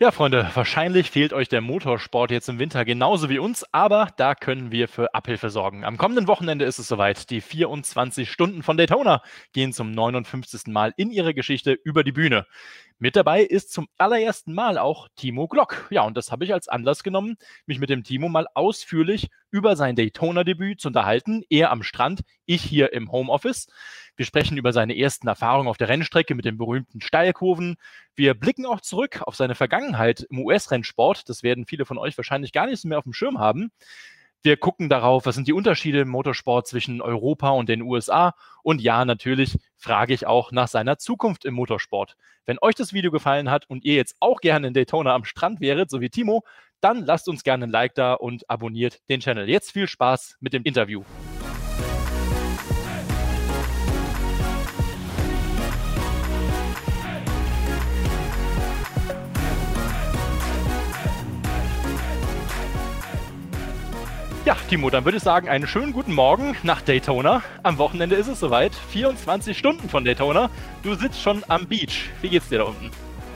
Ja, Freunde, wahrscheinlich fehlt euch der Motorsport jetzt im Winter genauso wie uns, aber da können wir für Abhilfe sorgen. Am kommenden Wochenende ist es soweit. Die 24 Stunden von Daytona gehen zum 59. Mal in ihre Geschichte über die Bühne. Mit dabei ist zum allerersten Mal auch Timo Glock. Ja, und das habe ich als Anlass genommen, mich mit dem Timo mal ausführlich über sein Daytona-Debüt zu unterhalten. Er am Strand, ich hier im Homeoffice. Wir sprechen über seine ersten Erfahrungen auf der Rennstrecke mit den berühmten Steilkurven. Wir blicken auch zurück auf seine Vergangenheit im US-Rennsport. Das werden viele von euch wahrscheinlich gar nicht mehr auf dem Schirm haben. Wir gucken darauf, was sind die Unterschiede im Motorsport zwischen Europa und den USA. Und ja, natürlich frage ich auch nach seiner Zukunft im Motorsport. Wenn euch das Video gefallen hat und ihr jetzt auch gerne in Daytona am Strand wäret, so wie Timo, dann lasst uns gerne ein Like da und abonniert den Channel. Jetzt viel Spaß mit dem Interview. Timo, dann würde ich sagen, einen schönen guten Morgen nach Daytona. Am Wochenende ist es soweit. 24 Stunden von Daytona. Du sitzt schon am Beach. Wie geht's dir da unten?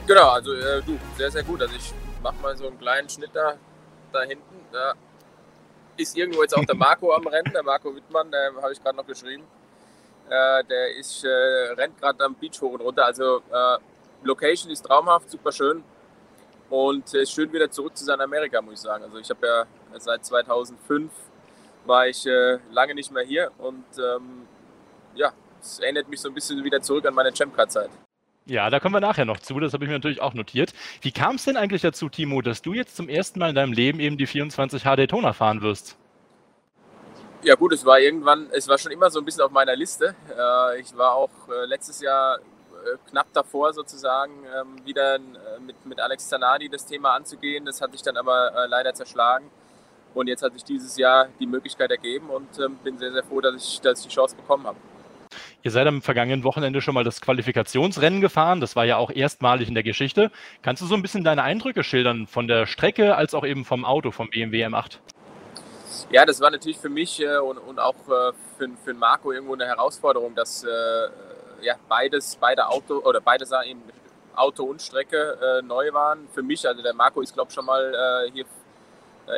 Genau, also äh, du, sehr, sehr gut. Also ich mache mal so einen kleinen Schnitt da, da hinten. Da ist irgendwo jetzt auch der Marco am Rennen, der Marco Wittmann, der habe ich gerade noch geschrieben. Äh, der ist, äh, rennt gerade am Beach hoch und runter. Also äh, Location ist traumhaft, super schön. Und es ist schön wieder zurück zu sein Amerika, muss ich sagen. Also ich habe ja seit 2005 war ich äh, lange nicht mehr hier und ähm, ja, es erinnert mich so ein bisschen wieder zurück an meine Champ-Car-Zeit. Ja, da kommen wir nachher noch zu. Das habe ich mir natürlich auch notiert. Wie kam es denn eigentlich dazu, Timo, dass du jetzt zum ersten Mal in deinem Leben eben die 24 HD Daytona fahren wirst? Ja gut, es war irgendwann, es war schon immer so ein bisschen auf meiner Liste. Äh, ich war auch äh, letztes Jahr äh, knapp davor sozusagen ähm, wieder mit, mit Alex Zanardi das Thema anzugehen. Das hat sich dann aber leider zerschlagen. Und jetzt hat sich dieses Jahr die Möglichkeit ergeben und ähm, bin sehr, sehr froh, dass ich, dass ich die Chance bekommen habe. Ihr seid am vergangenen Wochenende schon mal das Qualifikationsrennen gefahren. Das war ja auch erstmalig in der Geschichte. Kannst du so ein bisschen deine Eindrücke schildern von der Strecke als auch eben vom Auto, vom BMW M8? Ja, das war natürlich für mich äh, und, und auch äh, für, für Marco irgendwo eine Herausforderung, dass äh, ja, beides, beide Auto oder beide eben Auto und Strecke äh, neu waren. Für mich, also der Marco ist glaube ich schon mal äh, hier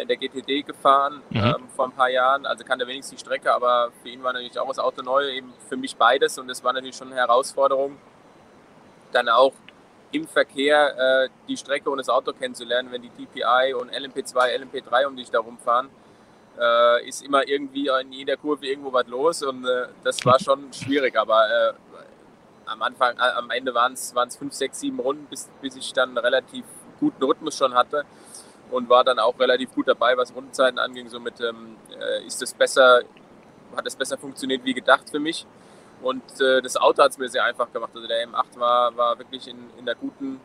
in der GTD gefahren mhm. ähm, vor ein paar Jahren, also kann er wenigstens die Strecke, aber für ihn war natürlich auch das Auto neu, eben für mich beides. Und das war natürlich schon eine Herausforderung, dann auch im Verkehr äh, die Strecke und das Auto kennenzulernen, wenn die DPI und LMP2, LMP3 um dich da rumfahren äh, ist immer irgendwie in jeder Kurve irgendwo was los. Und äh, das war schon schwierig, aber äh, am Anfang, äh, am Ende waren es fünf, sechs, sieben Runden, bis, bis ich dann relativ guten Rhythmus schon hatte und war dann auch relativ gut dabei, was Rundenzeiten anging. Somit ähm, äh, ist es besser, hat es besser funktioniert wie gedacht für mich. Und äh, das Auto hat es mir sehr einfach gemacht. Also der M8 war, war wirklich in, in der guten,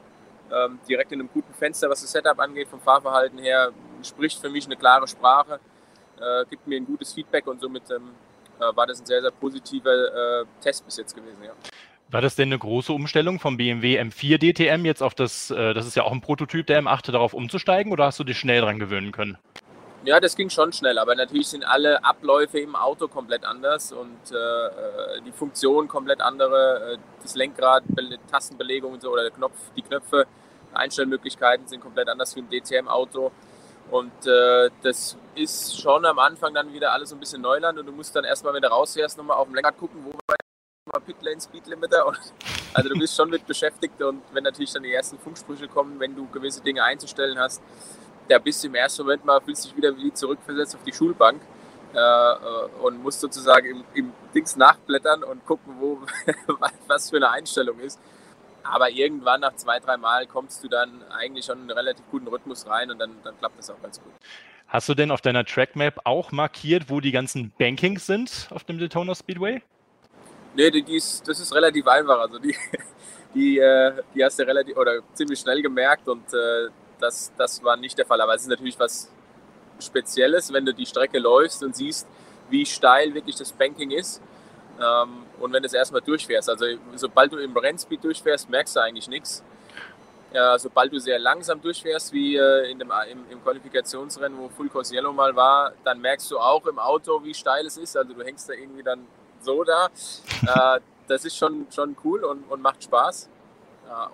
ähm, direkt in einem guten Fenster, was das Setup angeht, vom Fahrverhalten her, spricht für mich eine klare Sprache äh, gibt mir ein gutes Feedback und somit ähm, äh, war das ein sehr, sehr positiver äh, Test bis jetzt gewesen. Ja. War das denn eine große Umstellung vom BMW M4 DTM jetzt auf das, äh, das ist ja auch ein Prototyp der M8, darauf umzusteigen oder hast du dich schnell dran gewöhnen können? Ja, das ging schon schnell, aber natürlich sind alle Abläufe im Auto komplett anders und äh, äh die Funktion komplett andere. Das Lenkrad, Tastenbelegung und so oder der Knopf, die Knöpfe, Einstellmöglichkeiten sind komplett anders wie im DTM-Auto. Und äh, das ist schon am Anfang dann wieder alles ein bisschen Neuland und du musst dann erstmal, wenn du rausfährst, nochmal auf dem Lenkrad gucken, wo war Pitlane Speed Limiter. Und, also du bist schon mit beschäftigt und wenn natürlich dann die ersten Funksprüche kommen, wenn du gewisse Dinge einzustellen hast, da bist du im ersten Moment mal, fühlst dich wieder wie zurückversetzt auf die Schulbank äh und musst sozusagen im, im Dings nachblättern und gucken, wo was für eine Einstellung ist. Aber irgendwann nach zwei, drei Mal kommst du dann eigentlich schon in einen relativ guten Rhythmus rein und dann, dann klappt das auch ganz gut. Hast du denn auf deiner Trackmap auch markiert, wo die ganzen Bankings sind auf dem Daytona Speedway? Nee, die, die ist, das ist relativ einfach. Also die, die, äh, die hast du relativ oder ziemlich schnell gemerkt und äh, das, das war nicht der Fall. Aber es ist natürlich was Spezielles, wenn du die Strecke läufst und siehst, wie steil wirklich das Banking ist. Ähm, und wenn du es erstmal durchfährst, also sobald du im Rennspeed durchfährst, merkst du eigentlich nichts. Sobald du sehr langsam durchfährst, wie äh, in dem, im, im, Qualifikationsrennen, wo Full Course Yellow mal war, dann merkst du auch im Auto, wie steil es ist. Also du hängst da irgendwie dann so da. Äh, das ist schon, schon cool und, und macht Spaß.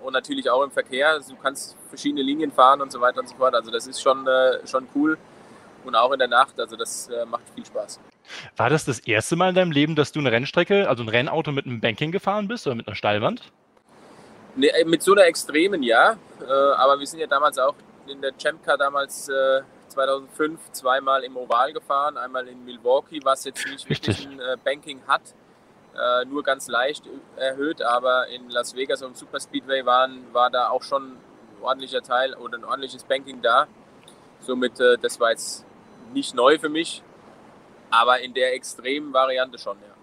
und natürlich auch im Verkehr. Also du kannst verschiedene Linien fahren und so weiter und so fort. Also das ist schon, äh, schon cool. Und auch in der Nacht. Also das äh, macht viel Spaß. War das das erste Mal in deinem Leben, dass du eine Rennstrecke, also ein Rennauto mit einem Banking gefahren bist oder mit einer Steilwand? Nee, äh, mit so einer extremen ja. Äh, aber wir sind ja damals auch in der Champ Car damals äh, 2005 zweimal im Oval gefahren. Einmal in Milwaukee, was jetzt nicht wirklich ein äh, Banking hat äh, nur ganz leicht erhöht, aber in Las Vegas und Super Speedway waren, war da auch schon ein ordentlicher Teil oder ein ordentliches Banking da. Somit, äh, das war jetzt nicht neu für mich, aber in der extremen Variante schon, ja.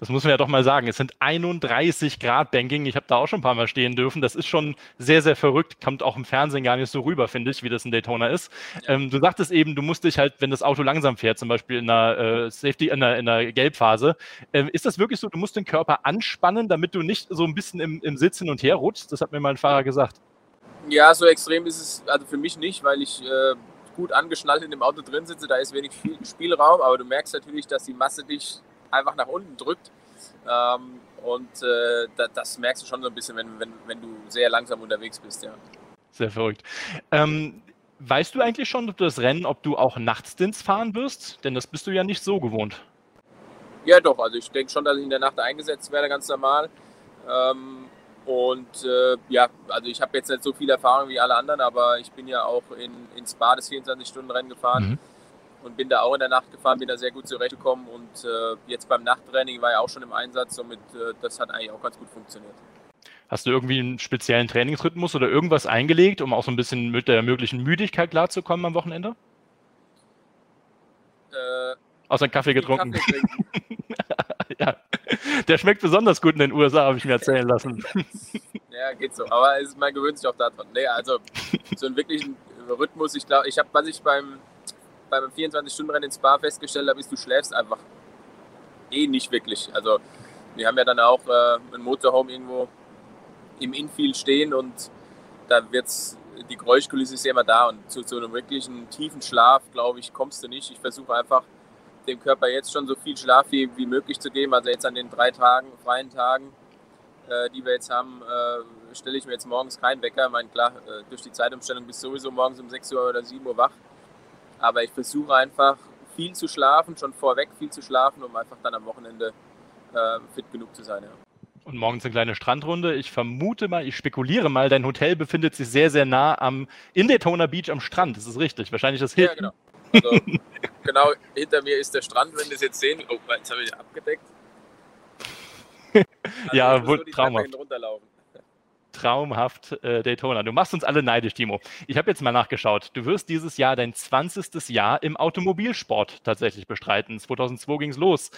Das muss man ja doch mal sagen. Es sind 31 Grad Banking. Ich habe da auch schon ein paar Mal stehen dürfen. Das ist schon sehr, sehr verrückt. Kommt auch im Fernsehen gar nicht so rüber, finde ich, wie das in Daytona ist. Ähm, du sagtest eben, du musst dich halt, wenn das Auto langsam fährt, zum Beispiel in einer äh, Safety, in einer, in einer Gelbphase, äh, ist das wirklich so, du musst den Körper anspannen, damit du nicht so ein bisschen im, im Sitz hin und her rutschst? Das hat mir mal ein Fahrer gesagt. Ja, so extrem ist es also für mich nicht, weil ich äh, gut angeschnallt in dem Auto drin sitze. Da ist wenig Spielraum, aber du merkst natürlich, dass die Masse dich einfach nach unten drückt. Ähm, und äh, da, das merkst du schon so ein bisschen, wenn, wenn, wenn du sehr langsam unterwegs bist, ja. Sehr verrückt. Ähm, weißt du eigentlich schon, ob du das Rennen, ob du auch Nachtstins fahren wirst? Denn das bist du ja nicht so gewohnt. Ja, doch. Also ich denke schon, dass ich in der Nacht eingesetzt werde, ganz normal. Ähm, und äh, ja, also ich habe jetzt nicht so viel Erfahrung wie alle anderen, aber ich bin ja auch in, in Spa das 24-Stunden-Rennen gefahren. Mhm und bin da auch in der Nacht gefahren, bin da sehr gut zurechtgekommen und äh, jetzt beim Nachttraining war ich auch schon im Einsatz, somit äh, das hat eigentlich auch ganz gut funktioniert. Hast du irgendwie einen speziellen Trainingsrhythmus oder irgendwas eingelegt, um auch so ein bisschen mit der möglichen Müdigkeit klarzukommen am Wochenende? Äh, Außer einen Kaffee getrunken. Kaffee ja, der schmeckt besonders gut in den USA, habe ich mir erzählen lassen. ja, geht so. Aber es, man gewöhnt sich auch daran. Nee, also so einen wirklichen Rhythmus, ich glaube, ich habe, was ich beim beim 24-Stunden-Rennen in Spa festgestellt habe, ist, du schläfst einfach eh nicht wirklich. Also wir haben ja dann auch äh, ein Motorhome irgendwo im Infield stehen und da wird's die Geräuschkulisse ist ja immer da und zu, zu einem wirklichen tiefen Schlaf, glaube ich, kommst du nicht. Ich versuche einfach dem Körper jetzt schon so viel Schlaf wie, wie möglich zu geben. Also jetzt an den drei Tagen, freien Tagen, äh, die wir jetzt haben, äh, stelle ich mir jetzt morgens keinen Wecker. Ich meine, klar, äh, durch die Zeitumstellung bist du sowieso morgens um 6 Uhr oder 7 Uhr wach. Aber ich versuche einfach viel zu schlafen, schon vorweg viel zu schlafen, um einfach dann am Wochenende äh, fit genug zu sein. Ja. Und morgens eine kleine Strandrunde. Ich vermute mal, ich spekuliere mal, dein Hotel befindet sich sehr, sehr nah am in Daytona Beach am Strand. Das ist richtig. Wahrscheinlich das Hilton. Ja, genau. Also, genau hinter mir ist der Strand, wenn Sie es jetzt sehen. Oh, jetzt habe ich abgedeckt. Also ja, wohl traumhaft traumhaft äh, Daytona. Du machst uns alle neidisch, Timo. Ich habe jetzt mal nachgeschaut. Du wirst dieses Jahr dein 20. Jahr im Automobilsport tatsächlich bestreiten. 2002 ging es los.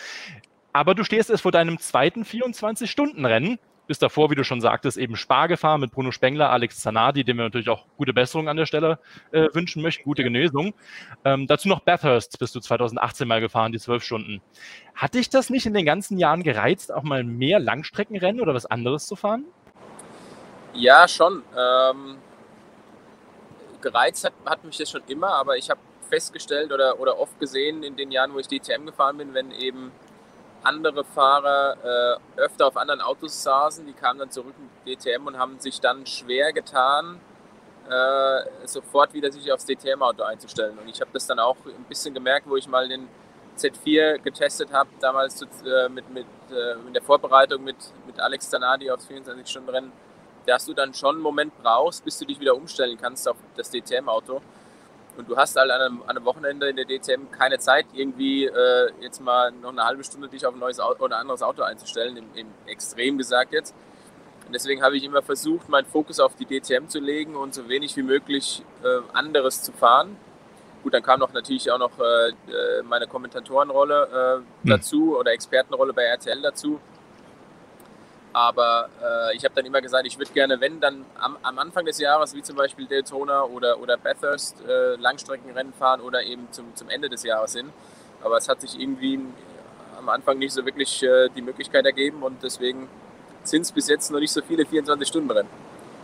Aber du stehst erst vor deinem zweiten 24-Stunden-Rennen. Bist davor, wie du schon sagtest, eben Spar gefahren mit Bruno Spengler, Alex Zanardi, dem wir natürlich auch gute Besserung an der Stelle äh, wünschen möchten, gute Genesung. Ähm, dazu noch Bathurst bist du 2018 mal gefahren, die zwölf Stunden. Hat dich das nicht in den ganzen Jahren gereizt, auch mal mehr Langstreckenrennen oder was anderes zu fahren? Ja, schon. Ähm, gereizt hat, hat mich das schon immer, aber ich habe festgestellt oder, oder oft gesehen in den Jahren, wo ich DTM gefahren bin, wenn eben andere Fahrer äh, öfter auf anderen Autos saßen, die kamen dann zurück in DTM und haben sich dann schwer getan, äh, sofort wieder sich aufs DTM-Auto einzustellen. Und ich habe das dann auch ein bisschen gemerkt, wo ich mal den Z4 getestet habe, damals äh, mit, mit, äh, in der Vorbereitung mit, mit Alex Zanardi aufs 24-Stunden-Rennen dass du dann schon einen Moment brauchst, bis du dich wieder umstellen kannst auf das DTM-Auto. Und du hast halt an einem, an einem, Wochenende in der DTM keine Zeit, irgendwie äh, jetzt mal noch eine halbe Stunde dich auf ein neues Auto oder ein anderes Auto einzustellen, im, im Extrem gesagt jetzt. Und deswegen habe ich immer versucht, meinen Fokus auf die DTM zu legen und so wenig wie möglich äh, anderes zu fahren. Gut, dann kam noch natürlich auch noch äh, äh meine Kommentatorenrolle äh, hm. dazu oder Expertenrolle bei RTL dazu. Aber äh, ich habe dann immer gesagt, ich würde gerne, wenn dann am, am, Anfang des Jahres, wie zum Beispiel Daytona oder, oder Bathurst, äh, Langstreckenrennen fahren oder eben zum, zum Ende des Jahres hin. Aber es hat sich irgendwie am Anfang nicht so wirklich äh, die Möglichkeit ergeben und deswegen sind es bis jetzt noch nicht so viele 24-Stunden-Rennen.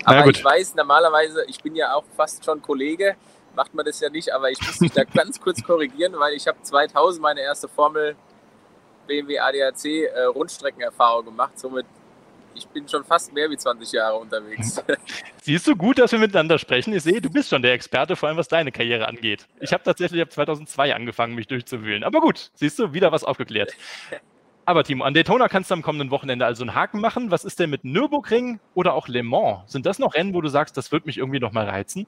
Aber ich weiß normalerweise, ich bin ja auch fast schon Kollege, macht man das ja nicht, aber ich muss mich da ganz kurz korrigieren, weil ich habe 2000 meine erste Formel BMW ADAC äh, Rundstreckenerfahrung gemacht. Somit ich bin schon fast mehr wie 20 Jahre unterwegs. Siehst du gut, dass wir miteinander sprechen? Ich sehe, du bist schon der Experte, vor allem was deine Karriere angeht. Ich habe tatsächlich ab 2002 angefangen, mich durchzuwühlen. Aber gut, siehst du, wieder was aufgeklärt. Aber Timo, an Daytona kannst du am kommenden Wochenende also einen Haken machen. Was ist denn mit Nürburgring oder auch Le Mans? Sind das noch Rennen, wo du sagst, das wird mich irgendwie nochmal reizen?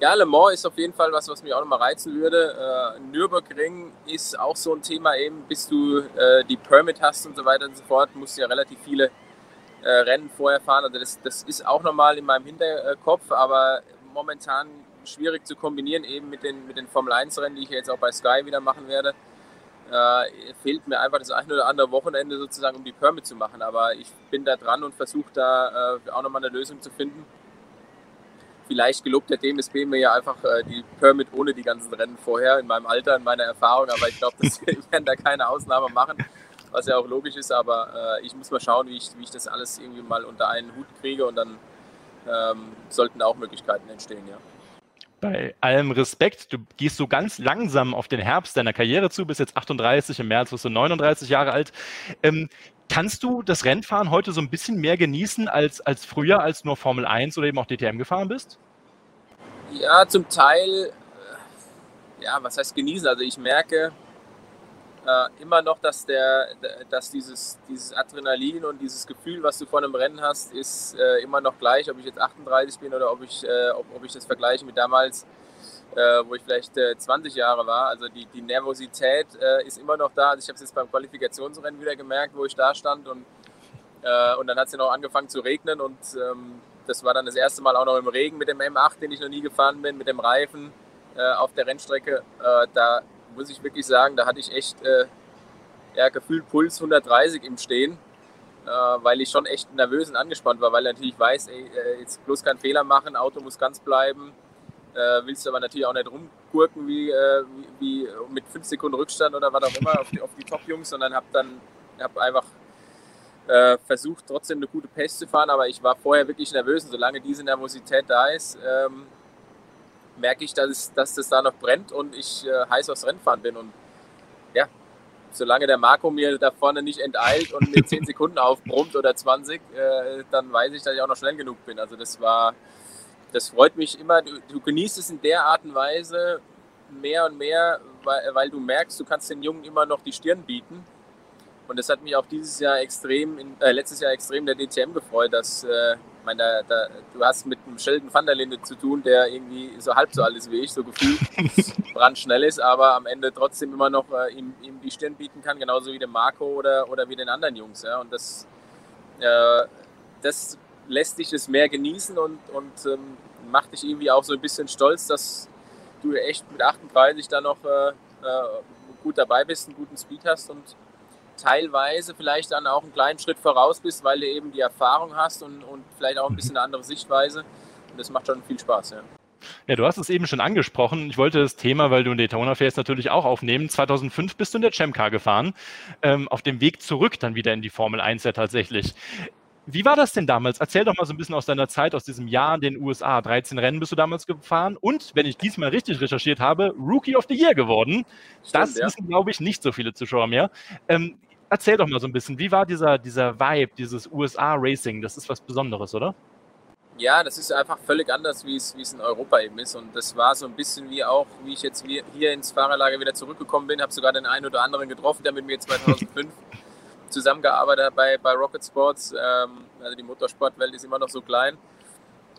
Ja, Le Mans ist auf jeden Fall was, was mich auch nochmal reizen würde. Äh, Nürburgring ist auch so ein Thema eben, bis du äh, die Permit hast und so weiter und so fort, musst du ja relativ viele äh, Rennen vorher fahren. Also das, das ist auch nochmal in meinem Hinterkopf, aber momentan schwierig zu kombinieren eben mit den, mit den Formel 1 Rennen, die ich jetzt auch bei Sky wieder machen werde äh, fehlt mir einfach das ein oder andere Wochenende sozusagen, um die Permit zu machen. Aber ich bin da dran und versuche da äh, auch nochmal eine Lösung zu finden. Vielleicht gelobt der DMSB mir ja einfach äh, die Permit ohne die ganzen Rennen vorher, in meinem Alter, in meiner Erfahrung. Aber ich glaube, das werden da keine Ausnahme machen, was ja auch logisch ist. Aber äh, ich muss mal schauen, wie ich, wie ich das alles irgendwie mal unter einen Hut kriege und dann ähm, sollten auch Möglichkeiten entstehen, ja bei allem Respekt, du gehst so ganz langsam auf den Herbst deiner Karriere zu, bist jetzt 38, im März wirst du 39 Jahre alt. Ähm, kannst du das Rennfahren heute so ein bisschen mehr genießen als, als früher, als nur Formel 1 oder eben auch DTM gefahren bist? Ja, zum Teil, äh, ja, was heißt genießen? Also ich merke, äh, immer noch, dass, der, dass dieses, dieses Adrenalin und dieses Gefühl, was du vor einem Rennen hast, ist äh, immer noch gleich, ob ich jetzt 38 bin oder ob ich, äh, ob, ob ich das vergleiche mit damals, äh, wo ich vielleicht 20 äh, Jahre war. Also die, die Nervosität äh, ist immer noch da. Also ich habe es jetzt beim Qualifikationsrennen wieder gemerkt, wo ich da stand und, und dann hat es ja noch angefangen zu regnen und ähm, das war dann das erste Mal auch noch im Regen mit dem M8, den ich noch nie gefahren bin, mit dem Reifen auf der Rennstrecke. da muss ich wirklich sagen, da hatte ich echt äh, ja, gefühlt Puls 130 im Stehen, äh, weil ich schon echt nervös und angespannt war, weil ich natürlich weiß, ey, äh, jetzt bloß keinen Fehler machen, Auto muss ganz bleiben. Äh, willst du aber natürlich auch nicht rumgurken wie, äh, wie, wie, mit 5 Sekunden Rückstand oder was auch immer auf die, auf die Top-Jungs, sondern habe dann hab einfach äh, versucht, trotzdem eine gute Pace zu fahren, aber ich war vorher wirklich nervös und solange diese Nervosität da ist, ähm, merke ich, dass, dass das da noch brennt und ich äh, heiß aufs Rennfahren bin. Und ja, solange der Marco mir da vorne nicht enteilt und mir 10 Sekunden aufbrummt oder 20, äh, dann weiß ich, dass ich auch noch schnell genug bin. Also das war, das freut mich immer. Du, du genießt es in der Art und Weise mehr und mehr, weil, weil, du merkst, du kannst den Jungen immer noch die Stirn bieten. Und das hat mich auch dieses Jahr extrem, in, äh, letztes Jahr extrem der DTM gefreut, dass äh, meine, da, da, du hast mit einem Sheldon van der Linde zu tun, der irgendwie so halb so alt ist wie ich, so gefühlt brandschnell ist, aber am Ende trotzdem immer noch äh, ihm, ihm, die Stirn bieten kann, genauso wie dem Marco oder, oder wie den anderen Jungs. Ja? Und das, äh, das lässt dich es mehr genießen und, und ähm, macht dich irgendwie auch so ein bisschen stolz, dass du echt mit 38 da noch äh, äh, gut dabei bist, einen guten Speed hast und teilweise vielleicht dann auch einen kleinen Schritt voraus bist, weil du eben die Erfahrung hast und, und vielleicht auch ein bisschen eine andere Sichtweise. Und das macht schon viel Spaß, ja. Ja, du hast es eben schon angesprochen. Ich wollte das Thema, weil du in Daytona fährst, natürlich auch aufnehmen. 2005 bist du in der Champ-Car gefahren, ähm, auf dem Weg zurück dann wieder in die Formel 1 ja tatsächlich. Wie war das denn damals? Erzähl doch mal so ein bisschen aus deiner Zeit, aus diesem Jahr in den USA. 13 Rennen bist du damals gefahren und, wenn ich diesmal richtig recherchiert habe, Rookie of the Year geworden. Stimmt, das ja. wissen, glaube ich, nicht so viele Zuschauer mehr. Ähm, erzähl doch mal so ein bisschen, wie war dieser, dieser Vibe, dieses USA-Racing? Das ist was Besonderes, oder? Ja, das ist einfach völlig anders, wie es, wie es in Europa eben ist. Und das war so ein bisschen wie auch, wie ich jetzt hier ins Fahrerlager wieder zurückgekommen bin, habe sogar den einen oder anderen getroffen, der mit mir 2005 zusammengearbeitet hat bei, bei Rocket Sports. Ähm, also die Motorsportwelt ist immer noch so klein.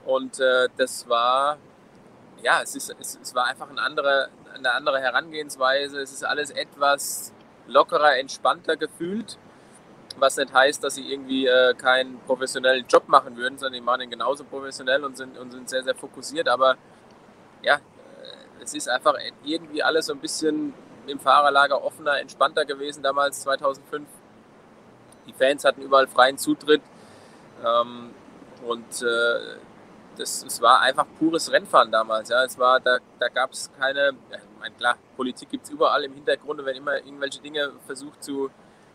Und äh, das war, ja, es, ist, es, es war einfach eine andere, eine andere Herangehensweise. Es ist alles etwas lockerer, entspannter gefühlt. Was nicht heißt, dass sie irgendwie äh, keinen professionellen Job machen würden, sondern die machen ihn genauso professionell und sind, und sind sehr, sehr fokussiert. Aber ja, äh, es ist einfach irgendwie alles so ein bisschen im Fahrerlager offener, entspannter gewesen damals 2005 die Fans hatten überall freien Zutritt. Ähm, und äh, das, es war einfach pures Rennfahren damals. Ja. Es war, da da gab es keine, ja, mein, klar, Politik gibt es überall im Hintergrund, wenn immer irgendwelche Dinge versucht zu,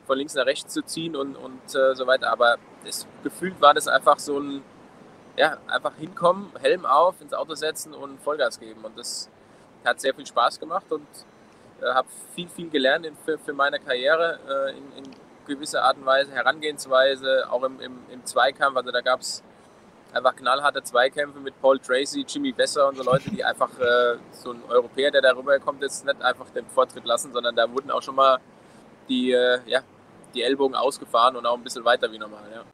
von links nach rechts zu ziehen und, und äh, so weiter. Aber das, gefühlt war das einfach so ein, ja, einfach hinkommen, Helm auf, ins Auto setzen und Vollgas geben. Und das hat sehr viel Spaß gemacht und äh, habe viel, viel gelernt in, für, für meine Karriere äh, in, in gewisse Art und Weise, Herangehensweise, auch im, im, im Zweikampf. Also da gab es einfach knallharte Zweikämpfe mit Paul Tracy, Jimmy Besser und so Leute, die einfach äh, so ein Europäer, der darüber kommt, jetzt nicht einfach den Vortritt lassen, sondern da wurden auch schon mal die, äh, ja, die Ellbogen ausgefahren und auch ein bisschen weiter wie normal. Ja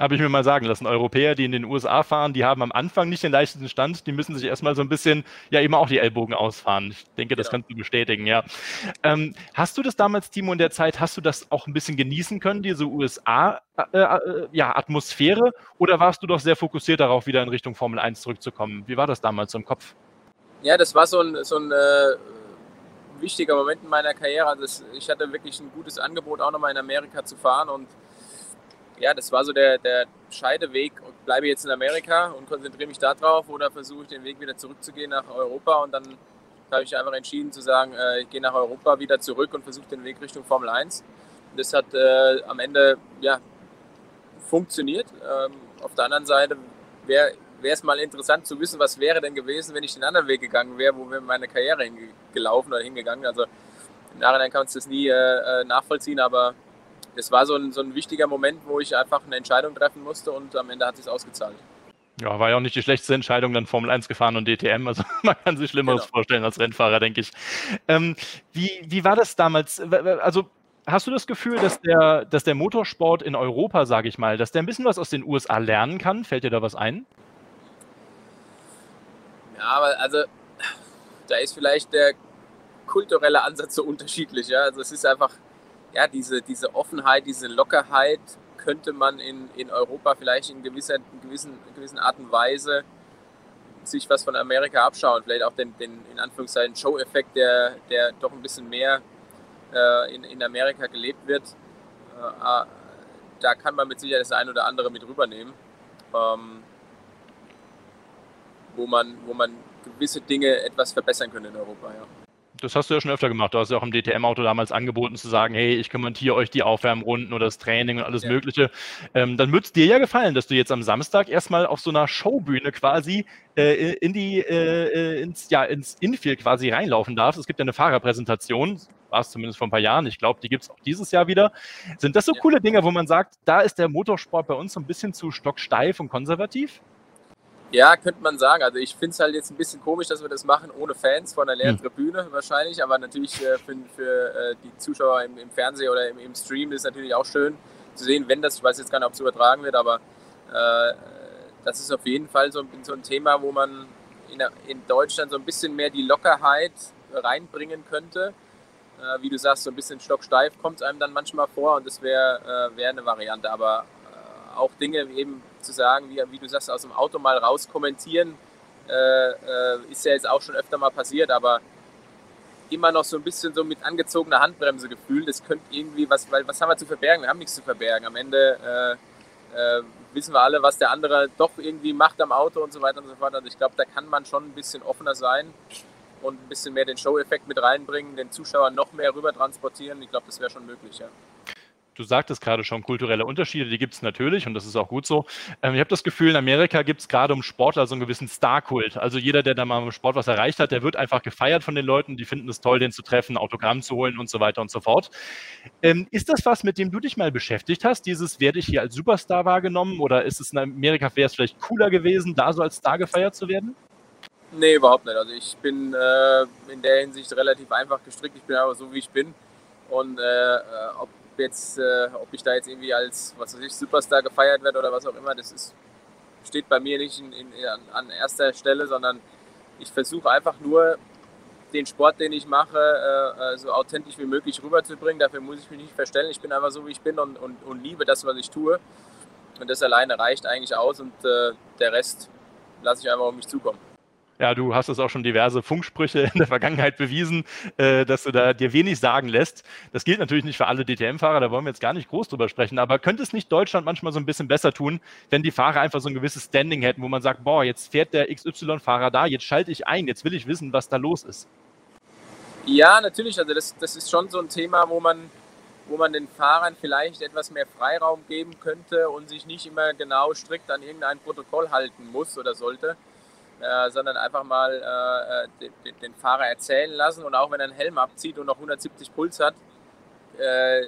habe ich mir mal sagen lassen, Europäer, die in den USA fahren, die haben am Anfang nicht den leichtesten Stand, die müssen sich erstmal so ein bisschen, ja, eben auch die Ellbogen ausfahren. Ich denke, das genau. kannst du bestätigen, ja. Ähm, hast du das damals, Timo, in der Zeit, hast du das auch ein bisschen genießen können, diese USA-Atmosphäre, äh, äh, ja, oder warst du doch sehr fokussiert darauf, wieder in Richtung Formel 1 zurückzukommen? Wie war das damals so im Kopf? Ja, das war so ein, so ein äh, wichtiger Moment in meiner Karriere. Also ich hatte wirklich ein gutes Angebot, auch nochmal in Amerika zu fahren und ja, das war so der, der Scheideweg. Bleibe jetzt in Amerika und konzentriere mich darauf oder versuche ich den Weg wieder zurückzugehen nach Europa und dann habe ich einfach entschieden zu sagen, äh, ich gehe nach Europa wieder zurück und versuche den Weg Richtung Formel 1. Und das hat äh, am Ende ja, funktioniert. Ähm, auf der anderen Seite wäre es mal interessant zu wissen, was wäre denn gewesen, wenn ich den anderen Weg gegangen wäre, wo wäre meine Karriere hingelaufen oder hingegangen. Also im Nachhinein kann man das nie äh, äh nachvollziehen, aber das war so ein, so ein wichtiger Moment, wo ich einfach eine Entscheidung treffen musste und am Ende hat es sich ausgezahlt. Ja, war ja auch nicht die schlechteste Entscheidung, dann Formel 1 gefahren und DTM. Also man kann sich Schlimmeres genau. vorstellen als Rennfahrer, denke ich. Ähm, wie, wie war das damals? Also hast du das Gefühl, dass der, dass der Motorsport in Europa, sage ich mal, dass der ein bisschen was aus den USA lernen kann? Fällt dir da was ein? Ja, aber also da ist vielleicht der kulturelle Ansatz so unterschiedlich. Ja? Also es ist einfach ja, diese, diese Offenheit, diese Lockerheit könnte man in, in Europa vielleicht in gewisser, in gewissen, gewissen Art und Weise sich was von Amerika abschauen. Vielleicht auch den, den in Anführungszeichen Show-Effekt, der, der doch ein bisschen mehr äh, in, in Amerika gelebt wird. Äh, da kann man mit Sicherheit das ein oder andere mit rübernehmen, ähm, wo, man, wo man gewisse Dinge etwas verbessern könnte in Europa. Ja das hast du ja schon öfter gemacht. Du hast ja auch im DTM-Auto damals angeboten zu sagen, hey, ich kommentiere euch die Aufwärmrunden oder das Training und alles ja. Mögliche. Ähm, dann würde es dir ja gefallen, dass du jetzt am Samstag erstmal auf so einer Showbühne quasi äh, in die, äh, ins, ja, ins Infield quasi reinlaufen darfst. Es gibt ja eine Fahrerpräsentation, war es zumindest vor ein paar Jahren. Ich glaube, die gibt es auch dieses Jahr wieder. Sind das so ja. coole Dinge, wo man sagt, da ist der Motorsport bei uns so ein bisschen zu stocksteif und konservativ? Ja, könnte man sagen. Also ich finde es halt jetzt ein bisschen komisch, dass wir das machen ohne Fans von der leeren hm. Tribüne wahrscheinlich. Aber natürlich äh, für, für äh, die Zuschauer im, im Fernsehen oder im, im, Stream ist es natürlich auch schön zu sehen, wenn das, ich weiß jetzt gar nicht, ob es übertragen wird, aber äh, das ist auf jeden Fall so, so ein Thema, wo man in, in, Deutschland so ein bisschen mehr die Lockerheit reinbringen könnte. Äh, wie du sagst, so ein bisschen stocksteif kommt es einem dann manchmal vor und das wäre wär eine Variante. Aber auch Dinge eben zu sagen, wie, wie du sagst, aus dem Auto mal raus kommentieren, äh, äh, ist ja jetzt auch schon öfter mal passiert, aber immer noch so ein bisschen so mit angezogener Handbremse gefühlt. Das könnte irgendwie, was, weil was haben wir zu verbergen? Wir haben nichts zu verbergen. Am Ende äh, äh, wissen wir alle, was der andere doch irgendwie macht am Auto und so weiter und so fort. Also ich glaube, da kann man schon ein bisschen offener sein und ein bisschen mehr den Show-Effekt mit reinbringen, den Zuschauern noch mehr rüber transportieren. Ich glaube, das wäre schon möglich, ja du sagtest gerade schon, kulturelle Unterschiede, die gibt es natürlich und das ist auch gut so. Ähm, ich habe das Gefühl, in Amerika gibt es gerade um Sportler so einen gewissen Star-Kult. Also jeder, der da mal im Sport was erreicht hat, der wird einfach gefeiert von den Leuten, die finden es toll, den zu treffen, Autogramm zu holen und so weiter und so fort. Ähm, ist das was, mit dem du dich mal beschäftigt hast? Dieses, werde ich hier als Superstar wahrgenommen oder ist es in Amerika, wäre es vielleicht cooler gewesen, da so als Star gefeiert zu werden? Nee, überhaupt nicht. Also ich bin äh, in der Hinsicht relativ einfach gestrickt. Ich bin aber so, wie ich bin. Und äh, äh ob jetzt, äh, ob ich da jetzt irgendwie als, was weiß ich, Superstar gefeiert werde oder was auch immer, das ist, steht bei mir nicht in, in, an erster Stelle, sondern ich versuche einfach nur den Sport, den ich mache, äh, äh, so authentisch wie möglich rüberzubringen. Dafür muss ich mich nicht verstellen. Ich bin einfach so, wie ich bin und, und, und liebe das, was ich tue. Und das alleine reicht eigentlich aus und äh, der Rest lasse ich einfach auf mich zukommen. Ja, du hast es auch schon diverse Funksprüche in der Vergangenheit bewiesen, äh, dass du da dir wenig sagen lässt. Das gilt natürlich nicht für alle DTM-Fahrer, da wollen wir jetzt gar nicht groß drüber sprechen, aber könnte es nicht Deutschland manchmal so ein bisschen besser tun, wenn die Fahrer einfach so ein gewisses Standing hätten, wo man sagt, boah, jetzt fährt der XY-Fahrer da, jetzt schalte ich ein, jetzt will ich wissen, was da los ist? Ja, natürlich. Also das, das ist schon so ein Thema, wo man, wo man den Fahrern vielleicht etwas mehr Freiraum geben könnte und sich nicht immer genau strikt an irgendein Protokoll halten muss oder sollte äh, sondern einfach mal äh, den, den, Fahrer erzählen lassen und auch wenn er einen Helm abzieht und noch 170 Puls hat, äh,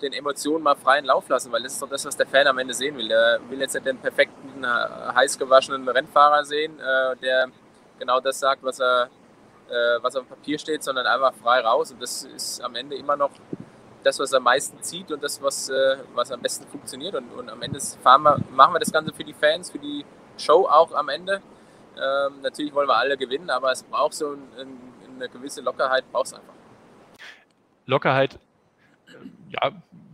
den Emotionen mal freien Lauf lassen, weil das ist doch das, was der Fan am Ende sehen will. Der will jetzt nicht den perfekten, heiß gewaschenen Rennfahrer sehen, äh, der genau das sagt, was er äh, was auf dem Papier steht, sondern einfach frei raus. Und das ist am Ende immer noch das, was am meisten zieht und das, was, äh, was am besten funktioniert. Und, und am Ende wir, machen wir das Ganze für die Fans, für die Show auch am Ende. Ähm, natürlich wollen wir alle gewinnen, aber es braucht so ein, ein, eine gewisse Lockerheit, braucht es einfach. Lockerheit, ja,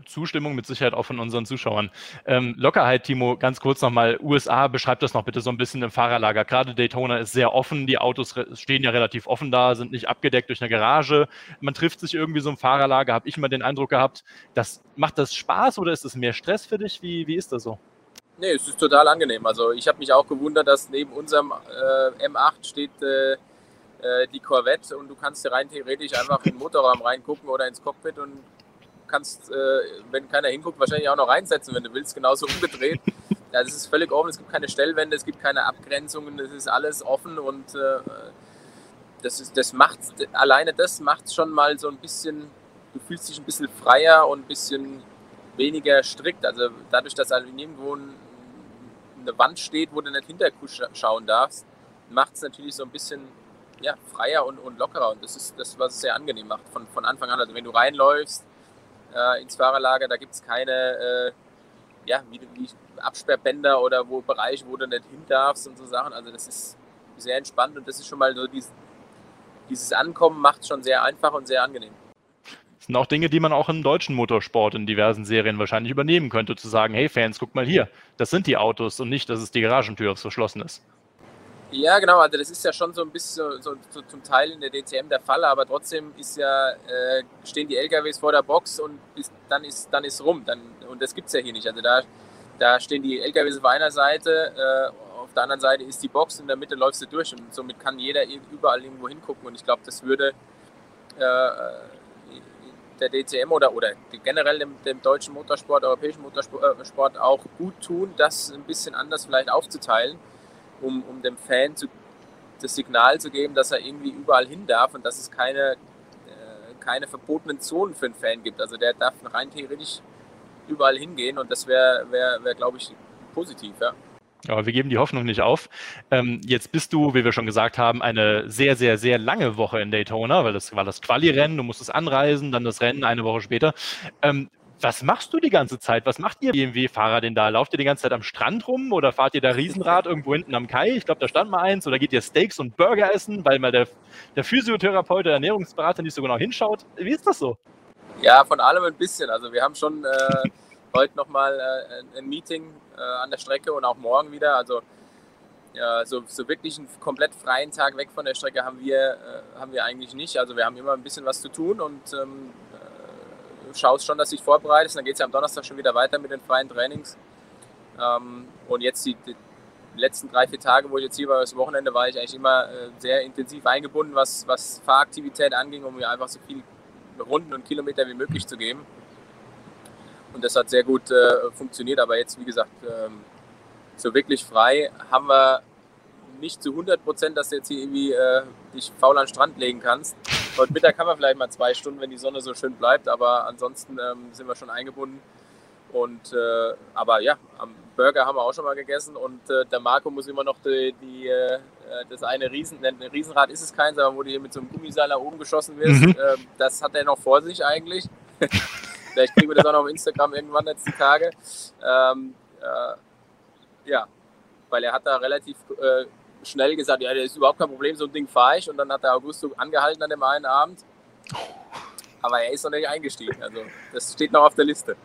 Zustimmung mit Sicherheit auch von unseren Zuschauern. Ähm, Lockerheit, Timo, ganz kurz nochmal. USA, beschreibt das noch bitte so ein bisschen im Fahrerlager. Gerade Daytona ist sehr offen. Die Autos stehen ja relativ offen da, sind nicht abgedeckt durch eine Garage. Man trifft sich irgendwie so im Fahrerlager, habe ich immer den Eindruck gehabt. Das, macht das Spaß oder ist es mehr Stress für dich? Wie, wie ist das so? Nee, es ist total angenehm. Also ich habe mich auch gewundert, dass neben unserem äh, M8 steht äh, äh, die Corvette und du kannst rein theoretisch einfach in den Motorraum reingucken oder ins Cockpit und kannst, äh, wenn keiner hinguckt, wahrscheinlich auch noch reinsetzen, wenn du willst, genauso umgedreht. Ja, das ist völlig offen, es gibt keine Stellwände, es gibt keine Abgrenzungen, es ist alles offen und äh, das, ist, das macht, alleine das macht schon mal so ein bisschen, du fühlst dich ein bisschen freier und ein bisschen weniger strikt. Also dadurch, dass halt nirgendwo eine Wand steht, wo du nicht hinterschauen darfst, macht es natürlich so ein bisschen ja, freier und, und lockerer. Und das ist das, was es sehr angenehm macht von, von Anfang an. Also wenn du reinläufst, äh, ins Fahrerlager. Da gibt es keine äh, ja, wie, wie Absperrbänder oder wo Bereiche, wo du nicht hin darfst und so Sachen. Also das ist sehr entspannt und das ist schon mal so dieses, dieses Ankommen macht es schon sehr einfach und sehr angenehm. Sind auch Dinge, die man auch im deutschen Motorsport in diversen Serien wahrscheinlich übernehmen könnte, zu sagen, hey Fans, guck mal hier, das sind die Autos und nicht, dass es die Garagentür verschlossen ist. Ja, genau, also das ist ja schon so ein bisschen so, so zum Teil in der DTM der Fall, aber trotzdem ist ja, äh, stehen die LKWs vor der Box und ist, dann ist dann ist rum. Dann, und das gibt es ja hier nicht. Also da, da stehen die LKWs auf einer Seite, äh, auf der anderen Seite ist die Box, in der Mitte läufst du durch und somit kann jeder überall irgendwo hingucken. Und ich glaube, das würde äh, der DTM oder, oder generell dem, dem, deutschen Motorsport, europäischen Motorsport äh, auch gut tun, das ein bisschen anders vielleicht aufzuteilen um, um dem Fan zu, das Signal zu geben, dass er irgendwie überall hin darf und dass es keine, äh, keine verbotenen Zonen für einen Fan gibt. Also der darf rein theoretisch überall hingehen und das wäre, wär, wär, glaube ich, positiv, ja. Aber wir geben die Hoffnung nicht auf. Ähm, jetzt bist du, wie wir schon gesagt haben, eine sehr, sehr, sehr lange Woche in Daytona, weil das war das Quali-Rennen, du musstest anreisen, dann das Rennen eine Woche später. Ähm, was machst du die ganze Zeit? Was macht ihr BMW-Fahrer denn da? Lauft ihr die ganze Zeit am Strand rum oder fahrt ihr da Riesenrad irgendwo hinten am Kai? Ich glaube, da stand mal eins. Oder geht ihr Steaks und Burger essen, weil mal der, der Physiotherapeut, der Ernährungsberater nicht so genau hinschaut? Wie ist das so? Ja, von allem ein bisschen. Also wir haben schon äh, heute nochmal äh, ein Meeting äh, an der Strecke und auch morgen wieder. Also ja, so, so wirklich einen komplett freien Tag weg von der Strecke haben wir, äh, haben wir eigentlich nicht. Also wir haben immer ein bisschen was zu tun und ähm, schaust schon, dass du dich vorbereitest. Dann geht es ja am Donnerstag schon wieder weiter mit den freien Trainings. Ähm, und jetzt die, die, letzten drei, vier Tage, wo ich jetzt hier war, das Wochenende, war ich eigentlich immer äh, sehr intensiv eingebunden, was, was Fahraktivität anging, um mir einfach so viele Runden und Kilometer wie möglich zu geben. Und das hat sehr gut äh, funktioniert. Aber jetzt, wie gesagt, ähm, so wirklich frei haben wir nicht zu 100 Prozent, dass du jetzt hier irgendwie äh, dich faul an den Strand legen kannst. Heute Mittag haben wir vielleicht mal zwei Stunden, wenn die Sonne so schön bleibt, aber ansonsten ähm, sind wir schon eingebunden. Und, äh, aber ja, am Burger haben wir auch schon mal gegessen und äh, der Marco muss immer noch die, die äh, das eine Riesen, ein Riesenrad ist es keins, aber wo du hier mit so einem Gummiseil nach oben geschossen wirst, mhm. Ähm, das hat er noch vor sich eigentlich. Vielleicht kriegen wir das auch noch auf Instagram irgendwann letzten Tage. Ähm, äh, ja, weil er hat da relativ äh, schnell gesagt, ja, das ist überhaupt kein Problem, so ein Ding fahre ich. Und dann hat der Augusto angehalten an dem einen Abend. Aber er ist noch nicht eingestiegen. Also das steht noch auf der Liste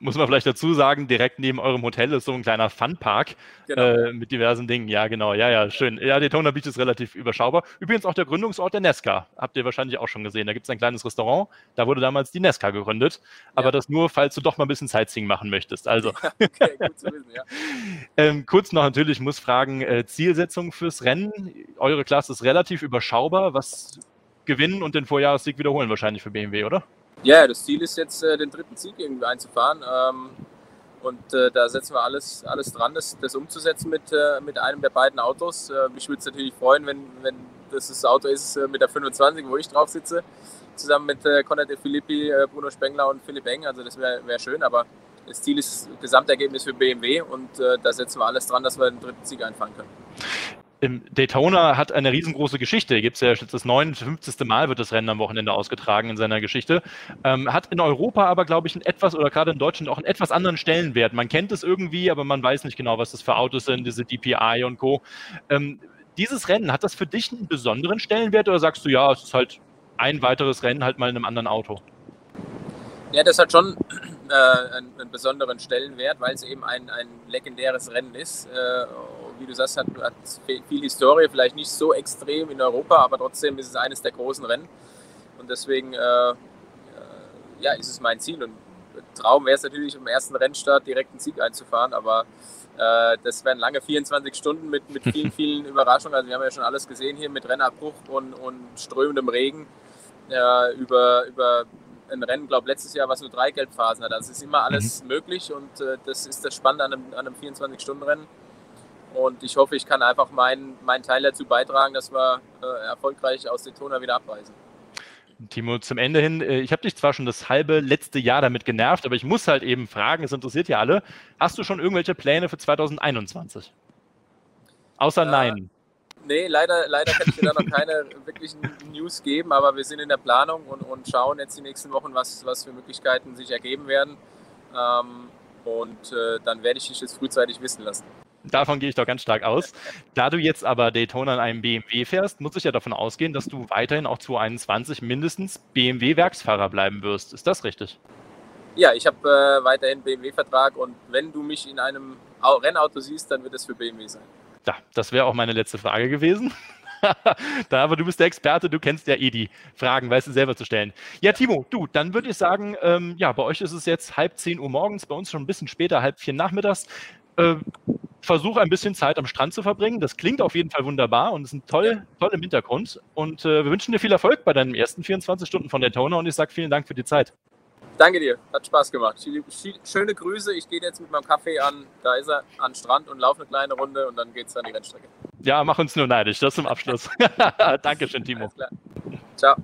muss man vielleicht dazu sagen, direkt neben eurem Hotel ist so ein kleiner Funpark genau. äh, mit diversen Dingen. Ja, genau. Ja, ja, schön. Ja, Daytona Beach ist relativ überschaubar. Übrigens auch der Gründungsort der Nesca. Habt ihr wahrscheinlich auch schon gesehen. Da gibt es ein kleines Restaurant. Da wurde damals die Nesca gegründet. Aber ja. das nur, falls du doch mal ein bisschen Sightseeing machen möchtest. Also. Okay, gut zu wissen, ja. ähm, kurz noch natürlich muss fragen, äh, Zielsetzung fürs Rennen. Eure Klasse ist relativ überschaubar. Was gewinnen und den Vorjahressieg wiederholen wahrscheinlich für BMW, oder? Ja, das Ziel ist jetzt, äh, den dritten Sieg irgendwie einzufahren. Ähm, und äh, da setzen wir alles, alles dran, das, das umzusetzen mit, äh, mit einem der beiden Autos. mich würde es natürlich freuen, wenn, wenn das, das Auto ist äh, mit der 25, wo ich drauf sitze, zusammen mit äh, Conrad De Filippi, äh, Bruno Spengler und Philipp Eng. Also das wäre wär schön, aber das Ziel ist Gesamtergebnis für BMW und äh, da setzen wir alles dran, dass wir den dritten Sieg einfahren können. Im Daytona hat eine riesengroße Geschichte. Gibt es ja jetzt das 59. Mal wird das Rennen am Wochenende ausgetragen in seiner Geschichte. Ähm, hat in Europa aber, glaube ich, ein etwas oder gerade in Deutschland auch einen etwas anderen Stellenwert. Man kennt es irgendwie, aber man weiß nicht genau, was das für Autos sind, diese DPI und Co. Ähm, dieses Rennen, hat das für dich einen besonderen Stellenwert oder sagst du, ja, es ist halt ein weiteres Rennen halt mal in einem anderen Auto? Ja, das hat schon äh, einen, einen, besonderen Stellenwert, weil es eben ein, ein legendäres Rennen ist. Äh, wie du sagst, hat, hat, viel Historie, vielleicht nicht so extrem in Europa, aber trotzdem ist es eines der großen Rennen. Und deswegen äh, äh ja, ist es mein Ziel. Und Traum wäre es natürlich, im ersten Rennstart direkt einen Sieg einzufahren, aber äh, das wären lange 24 Stunden mit, mit vielen, vielen Überraschungen. Also wir haben ja schon alles gesehen hier mit Rennabbruch und, und strömendem Regen äh, über, über ein Rennen, glaube letztes Jahr, was nur drei Gelbphasen hat. Also es ist immer alles mhm. möglich und äh, das ist das Spannende an einem, einem 24-Stunden-Rennen. Und ich hoffe, ich kann einfach meinen, meinen Teil dazu beitragen, dass wir äh, erfolgreich aus Daytona wieder abreisen. Timo, zum Ende hin, äh, ich habe dich zwar schon das halbe letzte Jahr damit genervt, aber ich muss halt eben fragen, es interessiert ja alle. Hast du schon irgendwelche Pläne für 2021? Außer äh, nein. Nee, leider, leider kann ich dir da noch keine wirklichen News geben, aber wir sind in der Planung und, und schauen jetzt die nächsten Wochen, was, was für Möglichkeiten sich ergeben werden. Ähm, und äh, dann werde ich dich das frühzeitig wissen lassen. Davon gehe ich doch ganz stark aus. Da du jetzt aber Daytona in einem BMW fährst, muss ich ja davon ausgehen, dass du weiterhin auch 2021 mindestens BMW-Werksfahrer bleiben wirst. Ist das richtig? Ja, ich habe äh, weiterhin BMW-Vertrag und wenn du mich in einem Rennauto siehst, dann wird es für BMW sein. Ja, das wäre auch meine letzte Frage gewesen. da, aber du bist der Experte, du kennst ja eh die Fragen, weißt du selber zu stellen. Ja, Timo, du, dann würde ich sagen, ähm, ja, bei euch ist es jetzt halb zehn Uhr morgens, bei uns schon ein bisschen später, halb vier nachmittags. Äh, versuche ein bisschen Zeit am Strand zu verbringen. Das klingt auf jeden Fall wunderbar und ist ein toll, toll im Hintergrund. Und äh, wir wünschen dir viel Erfolg bei deinen ersten 24 Stunden von Daytona und ich sage vielen Dank für die Zeit. Danke dir, hat Spaß gemacht. Schöne Grüße. Ich gehe jetzt mit meinem Kaffee an, da ist er, an den Strand und laufe eine kleine Runde und dann geht es an die Rennstrecke. Ja, mach uns nur neidisch. Das zum Abschluss. Dankeschön, Timo. Ciao.